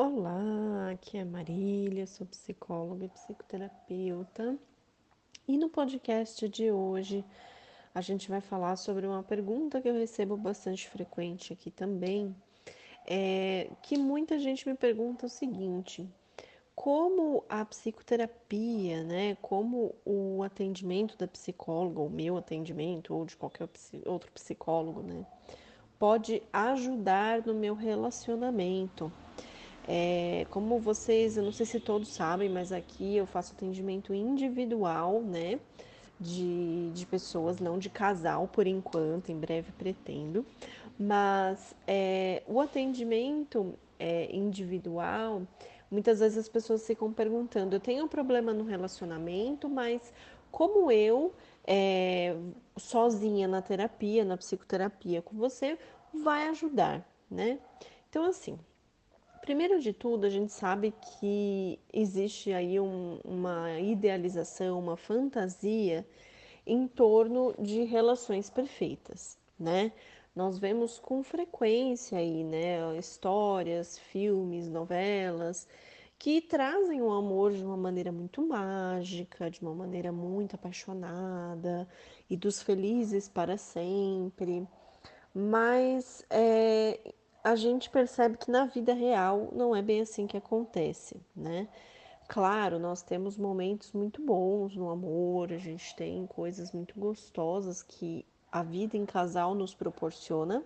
Olá, aqui é Marília, sou psicóloga e psicoterapeuta. E no podcast de hoje a gente vai falar sobre uma pergunta que eu recebo bastante frequente aqui também, é que muita gente me pergunta o seguinte: como a psicoterapia, né, como o atendimento da psicóloga, o meu atendimento ou de qualquer outro psicólogo, né, pode ajudar no meu relacionamento? É, como vocês, eu não sei se todos sabem, mas aqui eu faço atendimento individual, né? De, de pessoas, não de casal por enquanto, em breve pretendo. Mas é, o atendimento é, individual, muitas vezes as pessoas ficam perguntando: eu tenho um problema no relacionamento, mas como eu, é, sozinha na terapia, na psicoterapia com você, vai ajudar, né? Então, assim, Primeiro de tudo, a gente sabe que existe aí um, uma idealização, uma fantasia em torno de relações perfeitas, né? Nós vemos com frequência aí, né, histórias, filmes, novelas que trazem o amor de uma maneira muito mágica, de uma maneira muito apaixonada e dos felizes para sempre. Mas é, a gente percebe que na vida real não é bem assim que acontece, né? Claro, nós temos momentos muito bons no amor, a gente tem coisas muito gostosas que a vida em casal nos proporciona,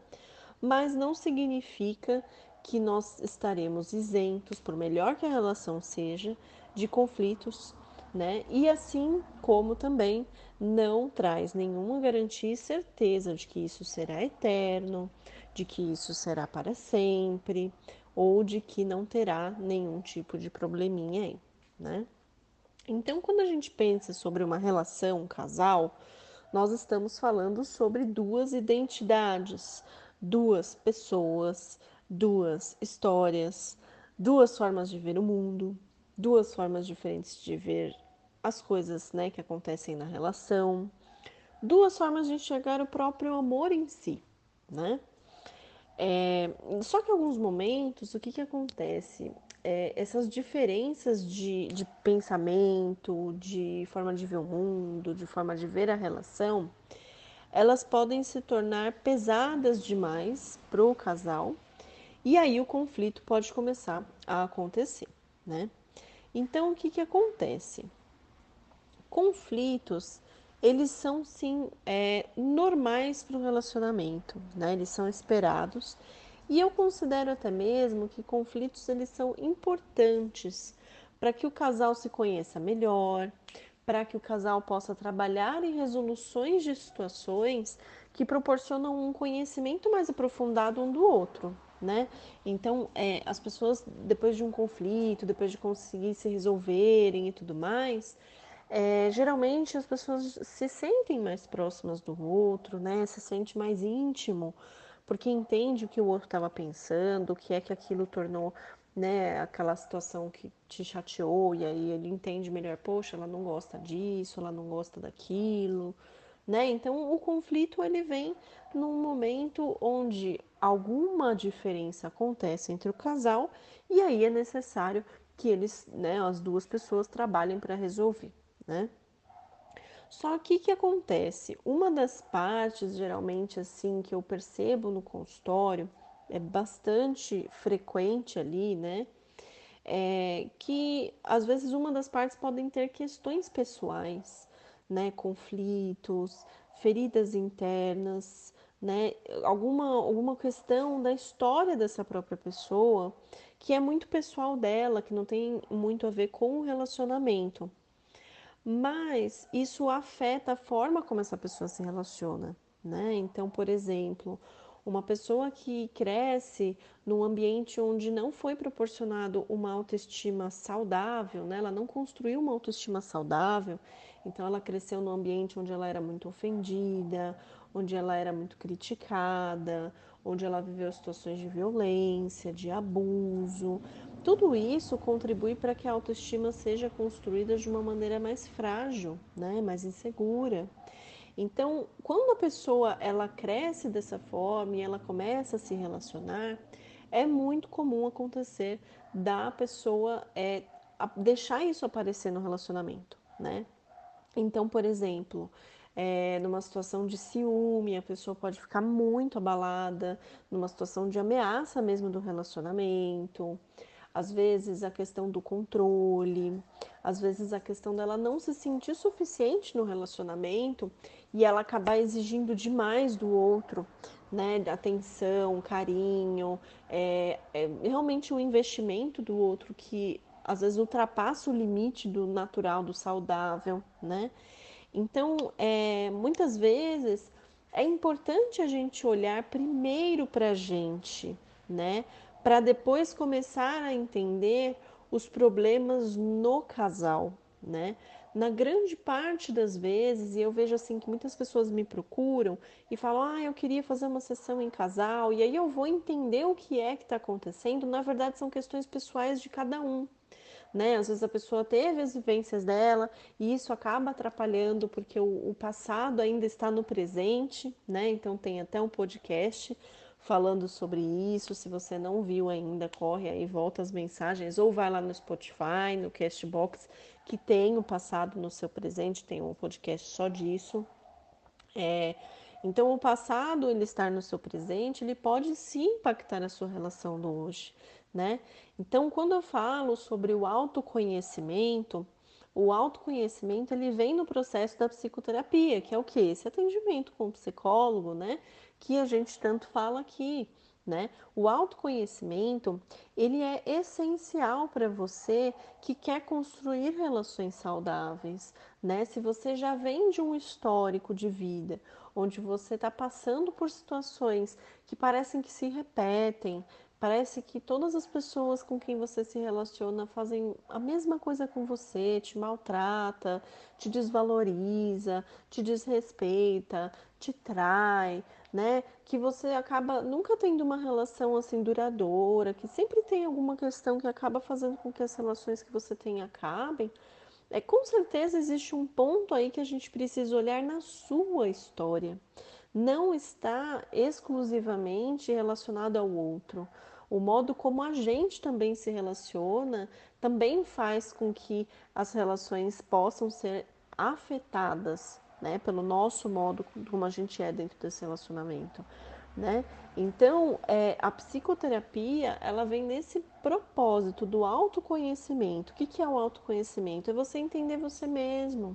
mas não significa que nós estaremos isentos, por melhor que a relação seja, de conflitos, né? E assim como também não traz nenhuma garantia e certeza de que isso será eterno, de que isso será para sempre ou de que não terá nenhum tipo de probleminha aí, né? Então, quando a gente pensa sobre uma relação, um casal, nós estamos falando sobre duas identidades, duas pessoas, duas histórias, duas formas de ver o mundo, duas formas diferentes de ver as coisas né, que acontecem na relação, duas formas de enxergar o próprio amor em si, né? É, só que em alguns momentos, o que, que acontece? É, essas diferenças de, de pensamento, de forma de ver o mundo, de forma de ver a relação, elas podem se tornar pesadas demais para o casal e aí o conflito pode começar a acontecer, né? Então, o que, que acontece? Conflitos eles são sim é, normais para o relacionamento, né? Eles são esperados e eu considero até mesmo que conflitos eles são importantes para que o casal se conheça melhor, para que o casal possa trabalhar em resoluções de situações que proporcionam um conhecimento mais aprofundado um do outro, né? Então, é, as pessoas depois de um conflito, depois de conseguir se resolverem e tudo mais, é, geralmente as pessoas se sentem mais próximas do outro, né? Se sente mais íntimo, porque entende o que o outro estava pensando, o que é que aquilo tornou, né? Aquela situação que te chateou e aí ele entende melhor, poxa, ela não gosta disso, ela não gosta daquilo, né? Então o conflito ele vem num momento onde alguma diferença acontece entre o casal e aí é necessário que eles, né, as duas pessoas trabalhem para resolver né? Só que o que acontece? Uma das partes, geralmente, assim, que eu percebo no consultório, é bastante frequente ali, né? É que às vezes uma das partes podem ter questões pessoais, né? Conflitos, feridas internas, né? Alguma, alguma questão da história dessa própria pessoa que é muito pessoal dela, que não tem muito a ver com o relacionamento mas isso afeta a forma como essa pessoa se relaciona, né? Então, por exemplo, uma pessoa que cresce num ambiente onde não foi proporcionado uma autoestima saudável, né? Ela não construiu uma autoestima saudável, então ela cresceu num ambiente onde ela era muito ofendida, onde ela era muito criticada, onde ela viveu situações de violência, de abuso. Tudo isso contribui para que a autoestima seja construída de uma maneira mais frágil, né, mais insegura. Então, quando a pessoa ela cresce dessa forma e ela começa a se relacionar, é muito comum acontecer da pessoa é, deixar isso aparecer no relacionamento, né? Então, por exemplo, é, numa situação de ciúme, a pessoa pode ficar muito abalada, numa situação de ameaça mesmo do relacionamento, às vezes a questão do controle, às vezes a questão dela não se sentir suficiente no relacionamento e ela acabar exigindo demais do outro, né? Atenção, carinho, é, é realmente o investimento do outro que às vezes ultrapassa o limite do natural, do saudável, né? Então, é, muitas vezes é importante a gente olhar primeiro para a gente, né? Para depois começar a entender os problemas no casal, né? Na grande parte das vezes, e eu vejo assim que muitas pessoas me procuram e falam: Ah, eu queria fazer uma sessão em casal, e aí eu vou entender o que é que está acontecendo. Na verdade, são questões pessoais de cada um né? Às vezes a pessoa teve as vivências dela e isso acaba atrapalhando porque o, o passado ainda está no presente, né? Então tem até um podcast falando sobre isso. Se você não viu ainda, corre aí, volta as mensagens ou vai lá no Spotify, no Castbox, que tem o passado no seu presente, tem um podcast só disso. É, então, o passado, ele estar no seu presente, ele pode sim impactar a sua relação no hoje né? Então, quando eu falo sobre o autoconhecimento, o autoconhecimento ele vem no processo da psicoterapia, que é o que? Esse atendimento com o psicólogo, né? Que a gente tanto fala aqui, né? O autoconhecimento ele é essencial para você que quer construir relações saudáveis, né? Se você já vem de um histórico de vida onde você está passando por situações que parecem que se repetem, Parece que todas as pessoas com quem você se relaciona fazem a mesma coisa com você, te maltrata, te desvaloriza, te desrespeita, te trai, né? Que você acaba nunca tendo uma relação assim duradoura, que sempre tem alguma questão que acaba fazendo com que as relações que você tem acabem. É, com certeza existe um ponto aí que a gente precisa olhar na sua história. Não está exclusivamente relacionado ao outro o modo como a gente também se relaciona também faz com que as relações possam ser afetadas, né, pelo nosso modo como a gente é dentro desse relacionamento, né? Então, é, a psicoterapia, ela vem nesse propósito do autoconhecimento. O que, que é o autoconhecimento? É você entender você mesmo,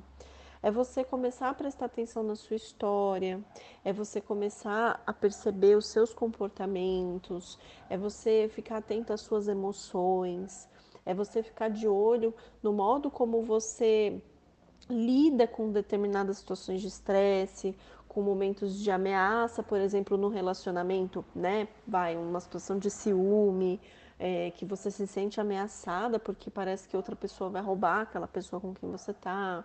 é você começar a prestar atenção na sua história, é você começar a perceber os seus comportamentos, é você ficar atento às suas emoções, é você ficar de olho no modo como você lida com determinadas situações de estresse, com momentos de ameaça, por exemplo, no relacionamento, né? Vai, uma situação de ciúme, é, que você se sente ameaçada porque parece que outra pessoa vai roubar aquela pessoa com quem você está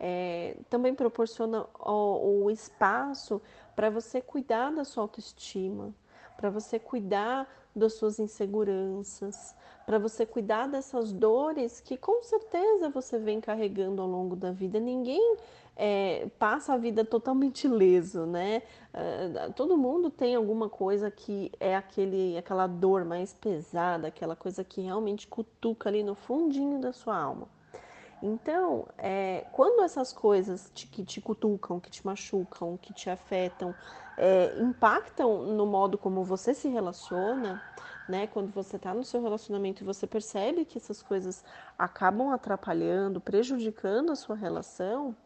é, também proporciona o, o espaço para você cuidar da sua autoestima, para você cuidar das suas inseguranças, para você cuidar dessas dores que com certeza você vem carregando ao longo da vida. Ninguém é, passa a vida totalmente leso, né? É, todo mundo tem alguma coisa que é aquele, aquela dor mais pesada, aquela coisa que realmente cutuca ali no fundinho da sua alma. Então, é, quando essas coisas te, que te cutucam, que te machucam, que te afetam, é, impactam no modo como você se relaciona, né? Quando você está no seu relacionamento e você percebe que essas coisas acabam atrapalhando, prejudicando a sua relação,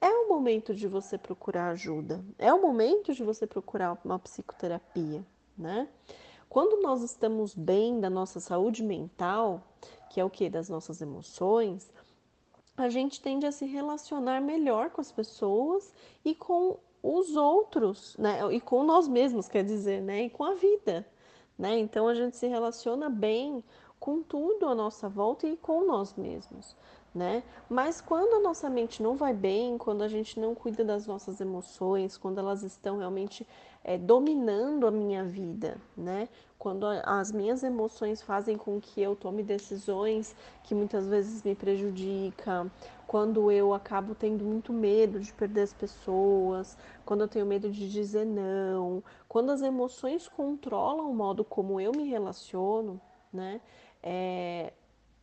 é o momento de você procurar ajuda, é o momento de você procurar uma psicoterapia, né? Quando nós estamos bem da nossa saúde mental, que é o que? Das nossas emoções, a gente tende a se relacionar melhor com as pessoas e com os outros, né? E com nós mesmos, quer dizer, né? E com a vida, né? Então a gente se relaciona bem com tudo à nossa volta e com nós mesmos né? Mas quando a nossa mente não vai bem, quando a gente não cuida das nossas emoções, quando elas estão realmente é, dominando a minha vida, né? Quando as minhas emoções fazem com que eu tome decisões que muitas vezes me prejudicam, quando eu acabo tendo muito medo de perder as pessoas, quando eu tenho medo de dizer não, quando as emoções controlam o modo como eu me relaciono, né? É,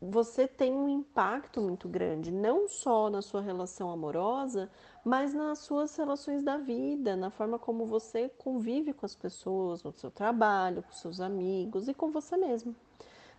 você tem um impacto muito grande, não só na sua relação amorosa, mas nas suas relações da vida, na forma como você convive com as pessoas, no seu trabalho, com seus amigos e com você mesmo.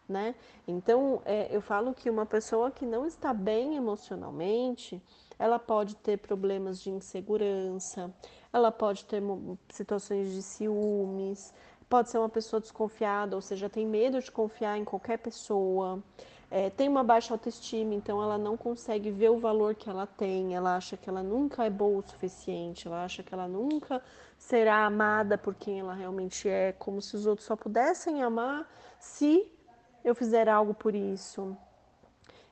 Né? Então, é, eu falo que uma pessoa que não está bem emocionalmente, ela pode ter problemas de insegurança, ela pode ter situações de ciúmes, pode ser uma pessoa desconfiada, ou seja, tem medo de confiar em qualquer pessoa é, tem uma baixa autoestima, então ela não consegue ver o valor que ela tem, ela acha que ela nunca é boa o suficiente, ela acha que ela nunca será amada por quem ela realmente é, como se os outros só pudessem amar se eu fizer algo por isso.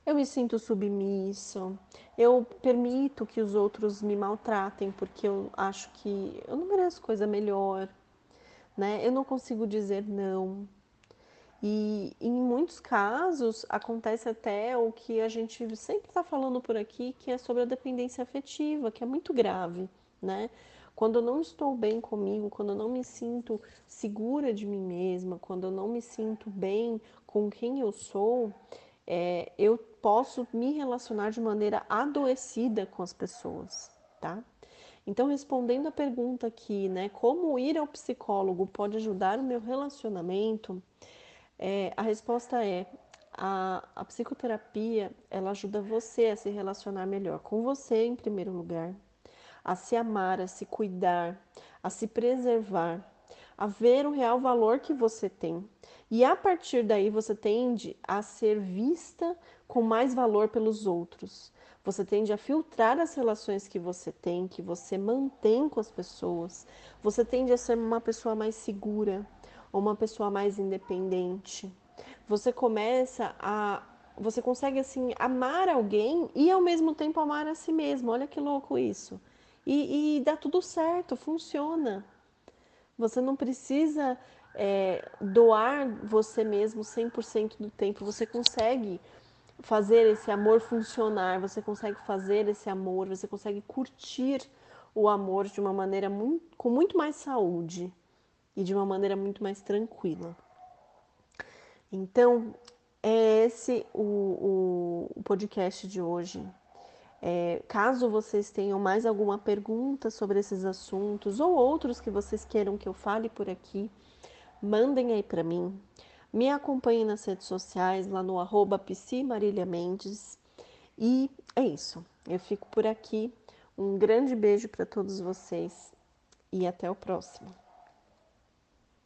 Eu me sinto submisso, eu permito que os outros me maltratem porque eu acho que eu não mereço coisa melhor, né? Eu não consigo dizer não. E em muitos casos acontece até o que a gente sempre está falando por aqui, que é sobre a dependência afetiva, que é muito grave, né? Quando eu não estou bem comigo, quando eu não me sinto segura de mim mesma, quando eu não me sinto bem com quem eu sou, é, eu posso me relacionar de maneira adoecida com as pessoas, tá? Então, respondendo a pergunta aqui, né, como ir ao psicólogo pode ajudar o meu relacionamento? É, a resposta é a, a psicoterapia ela ajuda você a se relacionar melhor com você em primeiro lugar, a se amar, a se cuidar, a se preservar, a ver o real valor que você tem. E a partir daí você tende a ser vista com mais valor pelos outros. Você tende a filtrar as relações que você tem, que você mantém com as pessoas. Você tende a ser uma pessoa mais segura, ou uma pessoa mais independente. Você começa a você consegue assim amar alguém e ao mesmo tempo amar a si mesmo. Olha que louco isso. E, e dá tudo certo, funciona. Você não precisa é, doar você mesmo 100% do tempo. Você consegue fazer esse amor funcionar, você consegue fazer esse amor, você consegue curtir o amor de uma maneira muito, com muito mais saúde e de uma maneira muito mais tranquila. Então, é esse o, o, podcast de hoje. É, caso vocês tenham mais alguma pergunta sobre esses assuntos ou outros que vocês queiram que eu fale por aqui, mandem aí para mim. Me acompanhem nas redes sociais, lá no arroba Mendes. E é isso. Eu fico por aqui. Um grande beijo para todos vocês e até o próximo.